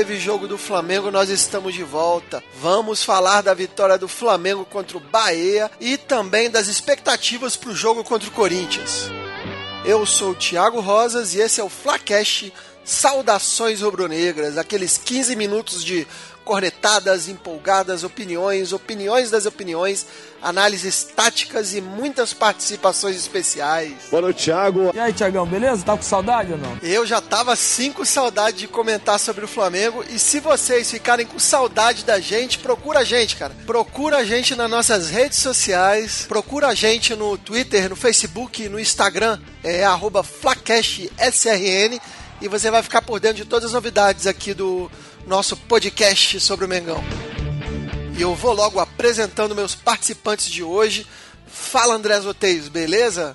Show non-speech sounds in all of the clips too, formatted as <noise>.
teve jogo do Flamengo, nós estamos de volta. Vamos falar da vitória do Flamengo contra o Bahia e também das expectativas para o jogo contra o Corinthians. Eu sou o Thiago Rosas e esse é o Flacast Saudações Rubro-Negras, aqueles 15 minutos de cornetadas, empolgadas, opiniões, opiniões das opiniões, análises táticas e muitas participações especiais. Boa noite, Thiago. E aí, Thiagão, beleza? Tá com saudade ou não? Eu já tava sim com saudade de comentar sobre o Flamengo e se vocês ficarem com saudade da gente, procura a gente, cara. Procura a gente nas nossas redes sociais, procura a gente no Twitter, no Facebook, no Instagram, é arroba FlacashSRN e você vai ficar por dentro de todas as novidades aqui do nosso podcast sobre o Mengão. E eu vou logo apresentando meus participantes de hoje. Fala André Zoteiros, beleza?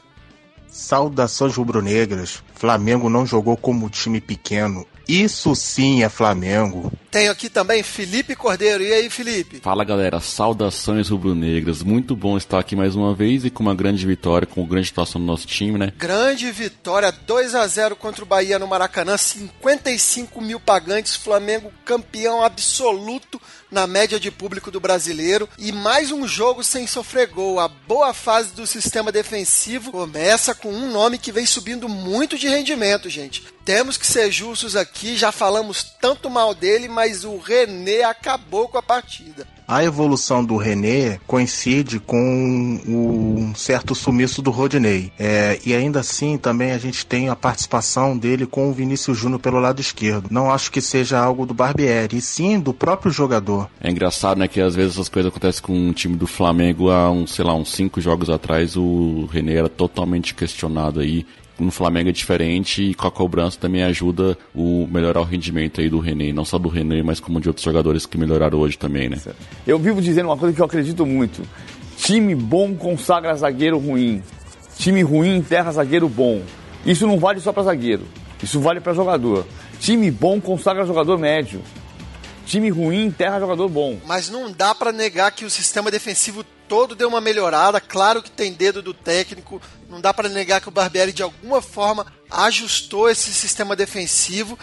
Saudações rubro-negras. Flamengo não jogou como time pequeno. Isso sim é Flamengo. Tenho aqui também Felipe Cordeiro. E aí, Felipe? Fala galera, saudações rubro-negras. Muito bom estar aqui mais uma vez e com uma grande vitória, com grande situação do nosso time, né? Grande vitória, 2 a 0 contra o Bahia no Maracanã, 55 mil pagantes, Flamengo campeão absoluto na média de público do brasileiro e mais um jogo sem sofrer gol. A boa fase do sistema defensivo começa com um nome que vem subindo muito de rendimento, gente. Temos que ser justos aqui, já falamos tanto mal dele, mas o René acabou com a partida. A evolução do René coincide com um certo sumiço do Rodinei. É, e ainda assim, também a gente tem a participação dele com o Vinícius Júnior pelo lado esquerdo. Não acho que seja algo do Barbieri, e sim do próprio jogador. É engraçado, né, que às vezes essas coisas acontecem com o time do Flamengo há, um, sei lá, uns cinco jogos atrás, o René era totalmente questionado aí no Flamengo é diferente e com a cobrança também ajuda o melhorar o rendimento aí do René, não só do René, mas como de outros jogadores que melhoraram hoje também, né? Eu vivo dizendo uma coisa que eu acredito muito. Time bom consagra zagueiro ruim. Time ruim enterra zagueiro bom. Isso não vale só para zagueiro. Isso vale para jogador. Time bom consagra jogador médio. Time ruim enterra jogador bom. Mas não dá para negar que o sistema defensivo todo deu uma melhorada. Claro que tem dedo do técnico. Não dá para negar que o Barbieri de alguma forma ajustou esse sistema defensivo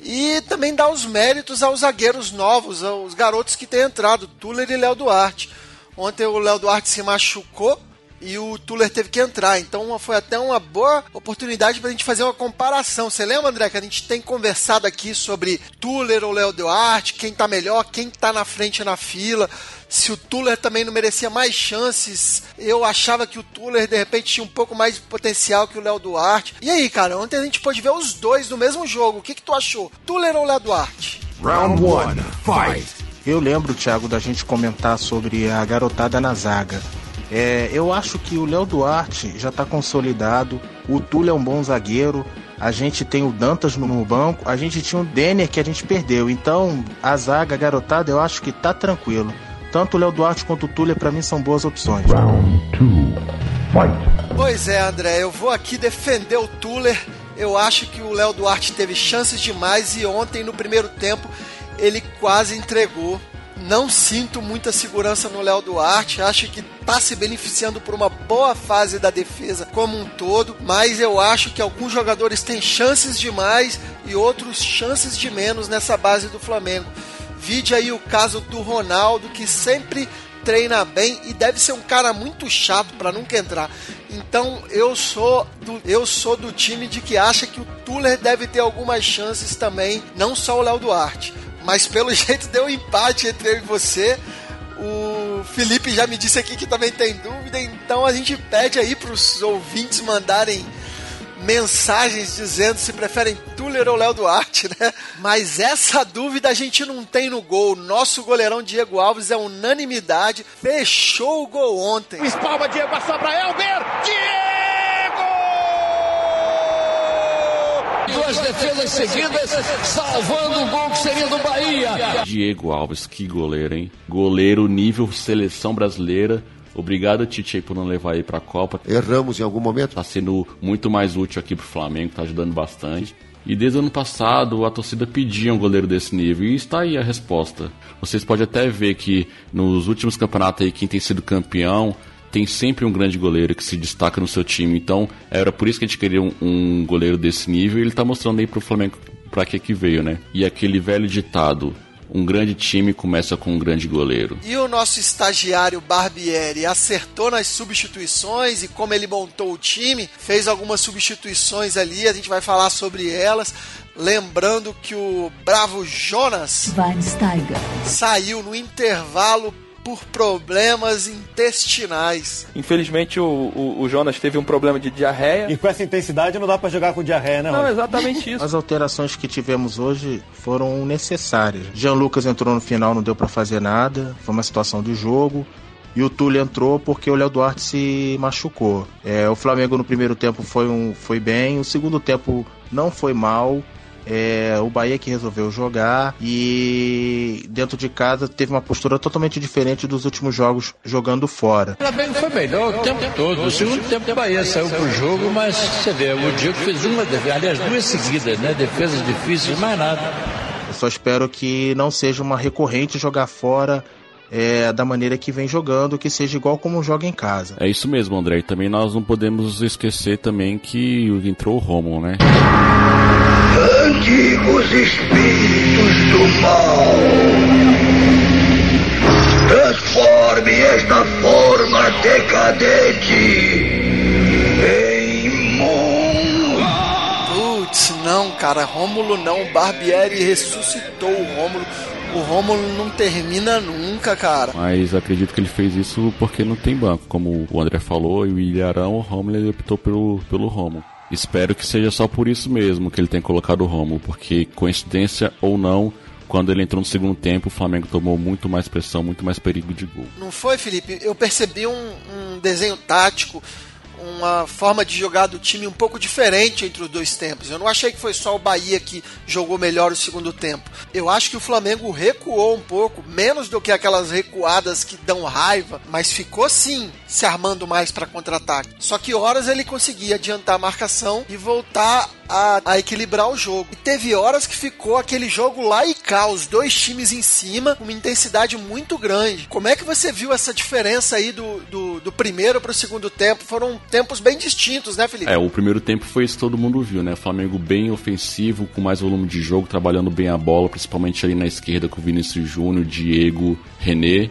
e também dá os méritos aos zagueiros novos, aos garotos que têm entrado, Tuller e Léo Duarte. Ontem o Léo Duarte se machucou e o Tuller teve que entrar. Então foi até uma boa oportunidade para a gente fazer uma comparação. Você lembra, André, que a gente tem conversado aqui sobre Tuller ou Léo Duarte, quem tá melhor, quem tá na frente na fila. Se o Tuller também não merecia mais chances, eu achava que o Tuller de repente tinha um pouco mais de potencial que o Léo Duarte. E aí, cara, ontem a gente pôde ver os dois no mesmo jogo. O que, que tu achou? Tuller ou Léo Duarte? Round 1, fight! Eu lembro, Thiago, da gente comentar sobre a garotada na zaga. É, eu acho que o Léo Duarte já está consolidado. O Túlio é um bom zagueiro. A gente tem o Dantas no banco. A gente tinha o Denner que a gente perdeu. Então, a zaga, a garotada, eu acho que tá tranquilo. Tanto o Léo Duarte quanto o Túlio, para mim, são boas opções. Pois é, André, eu vou aqui defender o Tuller. Eu acho que o Léo Duarte teve chances demais e ontem, no primeiro tempo, ele quase entregou não sinto muita segurança no Léo Duarte. Acho que está se beneficiando por uma boa fase da defesa como um todo, mas eu acho que alguns jogadores têm chances demais e outros chances de menos nessa base do Flamengo. Vide aí o caso do Ronaldo, que sempre treina bem e deve ser um cara muito chato para nunca entrar. Então eu sou do, eu sou do time de que acha que o Tuller deve ter algumas chances também, não só o Léo Duarte. Mas pelo <laughs> jeito deu um empate entre eu e você. O Felipe já me disse aqui que também tem dúvida, então a gente pede aí para os ouvintes mandarem mensagens dizendo se preferem Tuller ou Léo Duarte, né? Mas essa dúvida a gente não tem no gol. Nosso goleirão Diego Alves é unanimidade, fechou o gol ontem. Espalma Diego, passou para Elber. Diego! Duas defesas seguidas, salvando o gol que seria do Bahia. Diego Alves, que goleiro, hein? Goleiro nível seleção brasileira. Obrigado, Tite, por não levar aí pra Copa. Erramos em algum momento? Tá sendo muito mais útil aqui pro Flamengo, tá ajudando bastante. E desde o ano passado a torcida pedia um goleiro desse nível e está aí a resposta. Vocês podem até ver que nos últimos campeonatos aí quem tem sido campeão tem sempre um grande goleiro que se destaca no seu time. Então era por isso que a gente queria um, um goleiro desse nível e ele está mostrando aí pro Flamengo para que que veio, né? E aquele velho ditado, um grande time começa com um grande goleiro. E o nosso estagiário Barbieri acertou nas substituições e como ele montou o time, fez algumas substituições ali, a gente vai falar sobre elas. Lembrando que o bravo Jonas saiu no intervalo por problemas intestinais. Infelizmente, o, o, o, Jonas teve um problema de diarreia. E com essa intensidade não dá para jogar com diarreia, né? Não, exatamente isso. As alterações que tivemos hoje foram necessárias. Jean Lucas entrou no final, não deu para fazer nada. Foi uma situação de jogo. E o Túlio entrou porque o Léo Duarte se machucou. É, o Flamengo no primeiro tempo foi, um, foi bem, o segundo tempo não foi mal. É, o Bahia que resolveu jogar e dentro de casa teve uma postura totalmente diferente dos últimos jogos jogando fora. O Flamengo foi melhor o tempo todo. O segundo tempo o Bahia saiu pro jogo, mas você vê, o Diego fez uma, aliás, duas seguidas, né? Defesas difíceis, mais nada. Eu só espero que não seja uma recorrente jogar fora é, da maneira que vem jogando, que seja igual como joga em casa. É isso mesmo, André. E também nós não podemos esquecer também que entrou o Romulo, né? Antigos espíritos do mal, transforme esta forma decadente em monstro. Putz, não, cara, Rômulo não. Barbieri ressuscitou o Rômulo o Romulo não termina nunca, cara. Mas acredito que ele fez isso porque não tem banco. Como o André falou, e o Ilharão, o Romulo ele optou pelo, pelo Romulo. Espero que seja só por isso mesmo que ele tenha colocado o Romulo, porque coincidência ou não, quando ele entrou no segundo tempo, o Flamengo tomou muito mais pressão, muito mais perigo de gol. Não foi, Felipe? Eu percebi um, um desenho tático uma forma de jogar do time um pouco diferente entre os dois tempos. Eu não achei que foi só o Bahia que jogou melhor o segundo tempo. Eu acho que o Flamengo recuou um pouco, menos do que aquelas recuadas que dão raiva, mas ficou sim se armando mais para contra-ataque. Só que horas ele conseguia adiantar a marcação e voltar a, a, equilibrar o jogo. E teve horas que ficou aquele jogo lá e cá, os dois times em cima, uma intensidade muito grande. Como é que você viu essa diferença aí do, do, do primeiro para o segundo tempo? Foram tempos bem distintos, né, Felipe? É, o primeiro tempo foi isso que todo mundo viu, né? Flamengo bem ofensivo, com mais volume de jogo, trabalhando bem a bola, principalmente ali na esquerda com o Vinícius Júnior, Diego, René,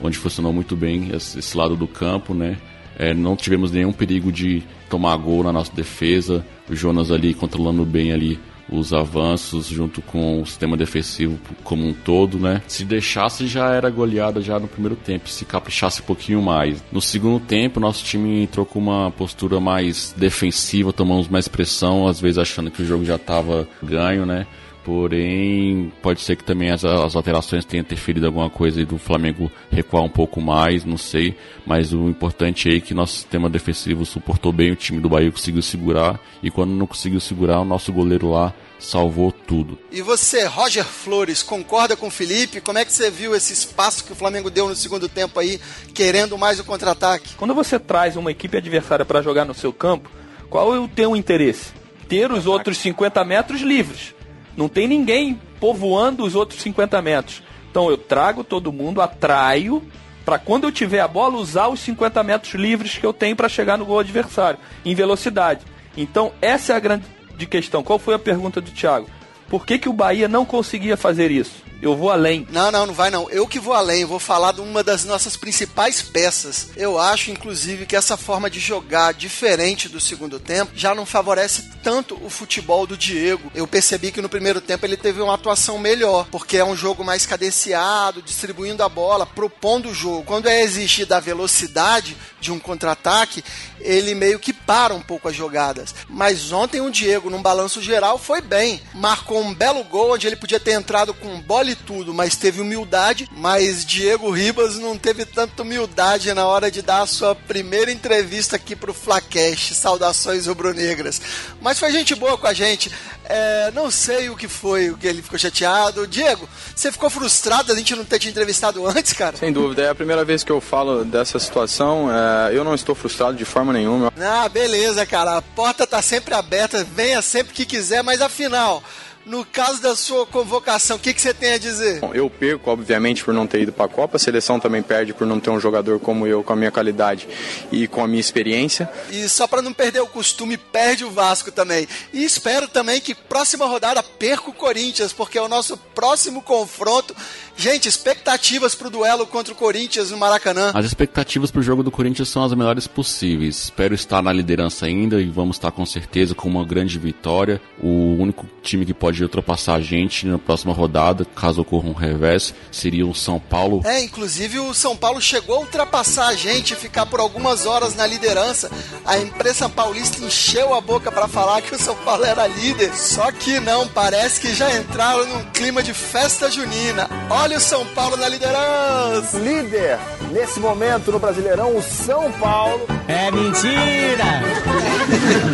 onde funcionou muito bem esse lado do campo, né? É, não tivemos nenhum perigo de tomar gol na nossa defesa. O Jonas ali controlando bem ali os avanços junto com o sistema defensivo como um todo, né? Se deixasse já era goleada já no primeiro tempo, se caprichasse um pouquinho mais. No segundo tempo, nosso time entrou com uma postura mais defensiva, tomamos mais pressão, às vezes achando que o jogo já estava ganho, né? Porém, pode ser que também as, as alterações tenham interferido alguma coisa e do Flamengo recuar um pouco mais, não sei. Mas o importante é que nosso sistema defensivo suportou bem, o time do Bahia conseguiu segurar. E quando não conseguiu segurar, o nosso goleiro lá salvou tudo. E você, Roger Flores, concorda com o Felipe? Como é que você viu esse espaço que o Flamengo deu no segundo tempo aí, querendo mais o contra-ataque? Quando você traz uma equipe adversária para jogar no seu campo, qual é o teu interesse? Ter os outros 50 metros livres. Não tem ninguém povoando os outros 50 metros. Então eu trago todo mundo, atraio, para quando eu tiver a bola, usar os 50 metros livres que eu tenho para chegar no gol adversário, em velocidade. Então essa é a grande questão. Qual foi a pergunta do Thiago? Por que, que o Bahia não conseguia fazer isso? Eu vou além. Não, não, não vai não. Eu que vou além. Vou falar de uma das nossas principais peças. Eu acho, inclusive, que essa forma de jogar diferente do segundo tempo já não favorece tanto o futebol do Diego. Eu percebi que no primeiro tempo ele teve uma atuação melhor, porque é um jogo mais cadenciado, distribuindo a bola, propondo o jogo. Quando é exigida a velocidade de um contra-ataque, ele meio que para um pouco as jogadas. Mas ontem o Diego, num balanço geral, foi bem. Marcou um belo gol onde ele podia ter entrado com bola e tudo, mas teve humildade. Mas Diego Ribas não teve tanta humildade na hora de dar a sua primeira entrevista aqui pro Flacash. Saudações rubro-negras. Mas foi gente boa com a gente. É, não sei o que foi, o que ele ficou chateado. Diego, você ficou frustrado a gente não ter te entrevistado antes, cara? Sem dúvida, é a primeira vez que eu falo dessa situação. É, eu não estou frustrado de forma nenhuma. Ah, beleza, cara. A porta tá sempre aberta, venha sempre que quiser, mas afinal, no caso da sua convocação, o que, que você tem a dizer? Bom, eu perco, obviamente, por não ter ido para a Copa. A seleção também perde por não ter um jogador como eu, com a minha qualidade e com a minha experiência. E só para não perder o costume, perde o Vasco também. E espero também que próxima rodada perca o Corinthians, porque é o nosso próximo confronto. Gente, expectativas para o duelo contra o Corinthians no Maracanã. As expectativas para o jogo do Corinthians são as melhores possíveis. Espero estar na liderança ainda e vamos estar com certeza com uma grande vitória. O único time que pode ultrapassar a gente na próxima rodada, caso ocorra um revés, seria o São Paulo. É, inclusive o São Paulo chegou a ultrapassar a gente e ficar por algumas horas na liderança. A imprensa paulista encheu a boca para falar que o São Paulo era líder. Só que não, parece que já entraram num clima de festa junina. Olha o São Paulo na liderança. Líder nesse momento no Brasileirão, o São Paulo. É mentira!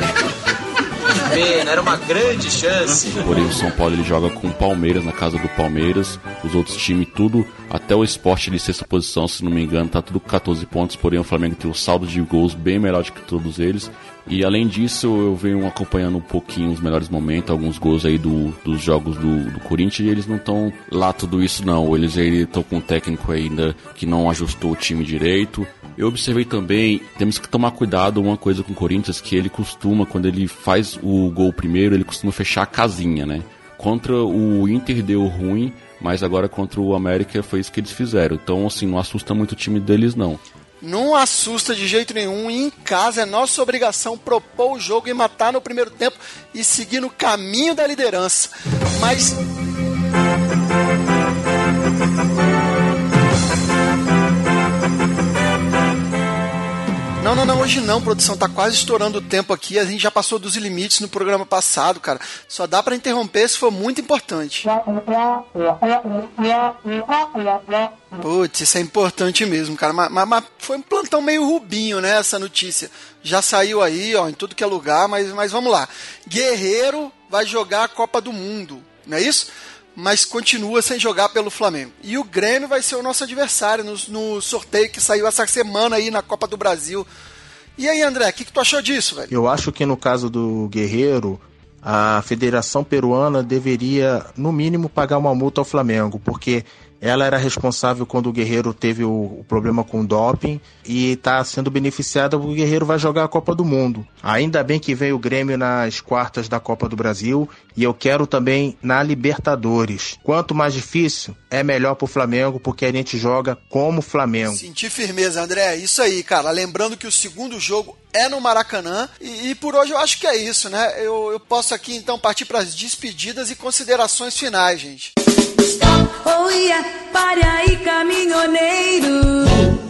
<laughs> Pena, era uma grande chance. Porém, o São Paulo ele joga com o Palmeiras na casa do Palmeiras. Os outros times, tudo, até o esporte de sexta posição, se não me engano, tá tudo com 14 pontos. Porém, o Flamengo tem um saldo de gols bem melhor do que todos eles. E além disso, eu venho acompanhando um pouquinho os melhores momentos, alguns gols aí do, dos jogos do, do Corinthians, e eles não estão lá tudo isso não. Eles estão com um técnico ainda que não ajustou o time direito. Eu observei também, temos que tomar cuidado uma coisa com o Corinthians, que ele costuma, quando ele faz o gol primeiro, ele costuma fechar a casinha, né? Contra o Inter deu ruim, mas agora contra o América foi isso que eles fizeram. Então, assim, não assusta muito o time deles, não. Não assusta de jeito nenhum. Em casa é nossa obrigação propor o jogo e matar no primeiro tempo e seguir no caminho da liderança. Mas. Não, não, não, hoje não, produção. Tá quase estourando o tempo aqui. A gente já passou dos limites no programa passado, cara. Só dá para interromper se for muito importante. Putz, isso é importante mesmo, cara. Mas, mas, foi um plantão meio rubinho, né? Essa notícia. Já saiu aí, ó, em tudo que é lugar, mas, mas vamos lá. Guerreiro vai jogar a Copa do Mundo, não é isso? Mas continua sem jogar pelo Flamengo. E o Grêmio vai ser o nosso adversário no, no sorteio que saiu essa semana aí na Copa do Brasil. E aí, André, o que, que tu achou disso, velho? Eu acho que no caso do Guerreiro, a Federação Peruana deveria, no mínimo, pagar uma multa ao Flamengo, porque ela era responsável quando o Guerreiro teve o, o problema com o doping e está sendo beneficiada porque o Guerreiro vai jogar a Copa do Mundo. Ainda bem que veio o Grêmio nas quartas da Copa do Brasil e eu quero também na Libertadores. Quanto mais difícil, é melhor pro Flamengo porque a gente joga como Flamengo. Senti firmeza, André. Isso aí, cara. Lembrando que o segundo jogo é no Maracanã. E, e, por hoje eu acho que é isso, né? Eu, eu posso aqui então partir para as despedidas e considerações finais, gente. Oh caminhoneiro.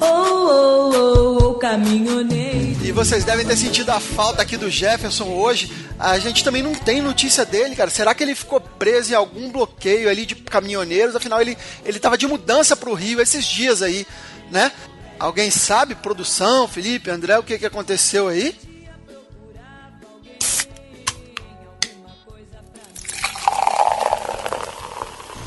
Oh, oh, caminhoneiro. E vocês devem ter sentido a falta aqui do Jefferson hoje. A gente também não tem notícia dele, cara. Será que ele ficou preso em algum bloqueio ali de caminhoneiros? Afinal, ele, ele tava de mudança pro Rio esses dias aí, né? Alguém sabe, produção, Felipe, André, o que, que aconteceu aí?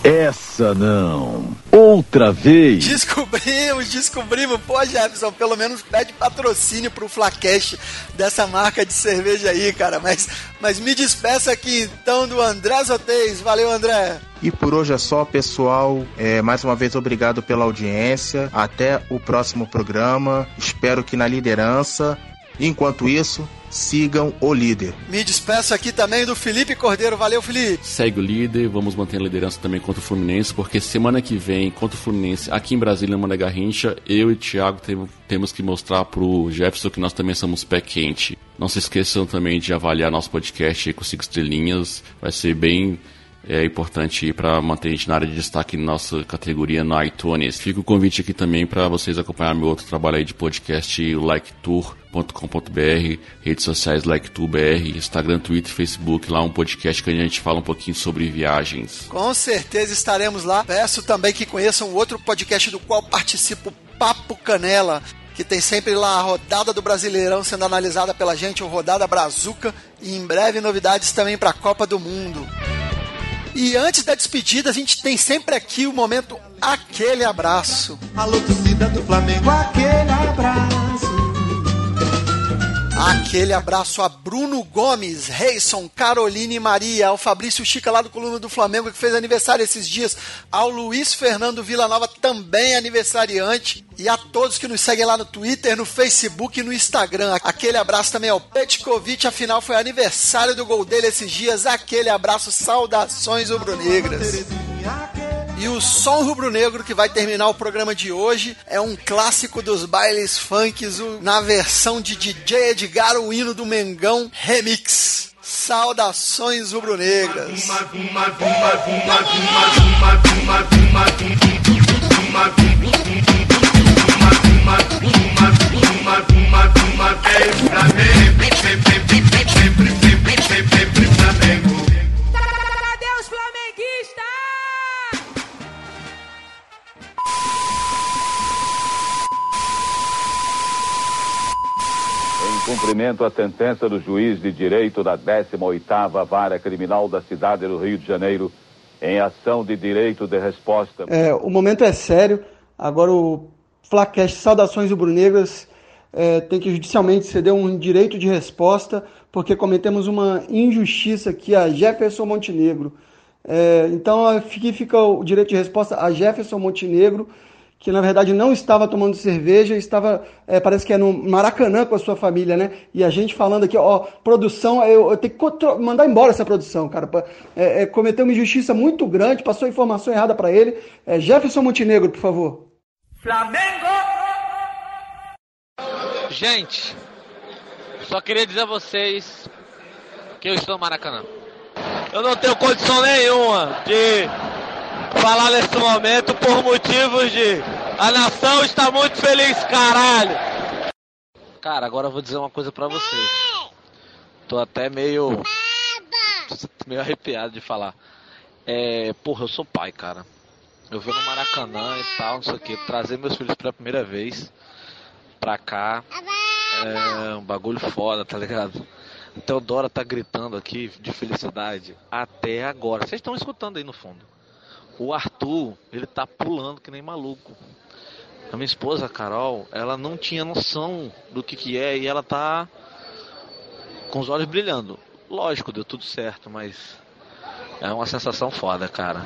Essa não. Outra vez. Descobrimos, descobrimos. Pô, Jefferson, pelo menos pede patrocínio pro Flacast dessa marca de cerveja aí, cara. Mas, mas me despeça aqui então do André Zotez. Valeu, André. E por hoje é só, pessoal. É, mais uma vez, obrigado pela audiência. Até o próximo programa. Espero que na liderança. Enquanto isso, sigam o líder. Me despeço aqui também do Felipe Cordeiro. Valeu, Felipe. Segue o líder, vamos manter a liderança também contra o Fluminense, porque semana que vem, contra o Fluminense, aqui em Brasília, Mané Garrincha, eu e o Thiago temos que mostrar pro Jefferson que nós também somos pé quente. Não se esqueçam também de avaliar nosso podcast aí com cinco estrelinhas. Vai ser bem é importante para manter a gente na área de destaque na nossa categoria no iTunes. Fica o convite aqui também para vocês acompanhar meu outro trabalho aí de podcast, o liketour.com.br, redes sociais LikeTourBR, Instagram, Twitter, Facebook, lá um podcast que a gente fala um pouquinho sobre viagens. Com certeza estaremos lá. Peço também que conheçam outro podcast do qual participo, Papo Canela que tem sempre lá a rodada do Brasileirão sendo analisada pela gente, o Rodada Brazuca, e em breve novidades também para a Copa do Mundo. E antes da despedida, a gente tem sempre aqui o momento aquele abraço. Alô, torcida do Flamengo, aquele abraço. Aquele abraço a Bruno Gomes, Reison, Caroline Maria, ao Fabrício Chica lá do Coluna do Flamengo que fez aniversário esses dias, ao Luiz Fernando Villanova, também aniversariante, e a todos que nos seguem lá no Twitter, no Facebook e no Instagram. Aquele abraço também ao Petkovic, afinal foi aniversário do gol dele esses dias. Aquele abraço, saudações rubro-negras. E o som rubro-negro que vai terminar o programa de hoje é um clássico dos bailes funks na versão de DJ Edgar, o hino do Mengão Remix. Saudações rubro-negras. Cadê cumprimento à sentença do juiz de direito da 18ª Vara Criminal da cidade do Rio de Janeiro, em ação de direito de resposta. É, o momento é sério. Agora o Flacast Saudações Rubro-Negras é, tem que judicialmente ceder um direito de resposta porque cometemos uma injustiça aqui a Jefferson Montenegro. É, então aqui fica o direito de resposta a Jefferson Montenegro, que na verdade não estava tomando cerveja, estava, é, parece que é no Maracanã com a sua família, né? E a gente falando aqui, ó, produção, eu, eu tenho que mandar embora essa produção, cara. É, é, cometeu uma injustiça muito grande, passou informação errada para ele. É, Jefferson Montenegro, por favor. Flamengo! Gente, só queria dizer a vocês que eu estou no Maracanã. Eu não tenho condição nenhuma de falar nesse momento por motivos de a nação está muito feliz, caralho. Cara, agora eu vou dizer uma coisa pra vocês. Tô até meio meio arrepiado de falar. É, porra, eu sou pai, cara. Eu vou no Maracanã e tal, não sei o que, trazer meus filhos pela primeira vez pra cá. É um bagulho foda, tá ligado? Teodora tá gritando aqui de felicidade até agora. Vocês estão escutando aí no fundo. O Arthur, ele tá pulando que nem maluco. A minha esposa, a Carol, ela não tinha noção do que que é e ela tá com os olhos brilhando. Lógico, deu tudo certo, mas é uma sensação foda, cara.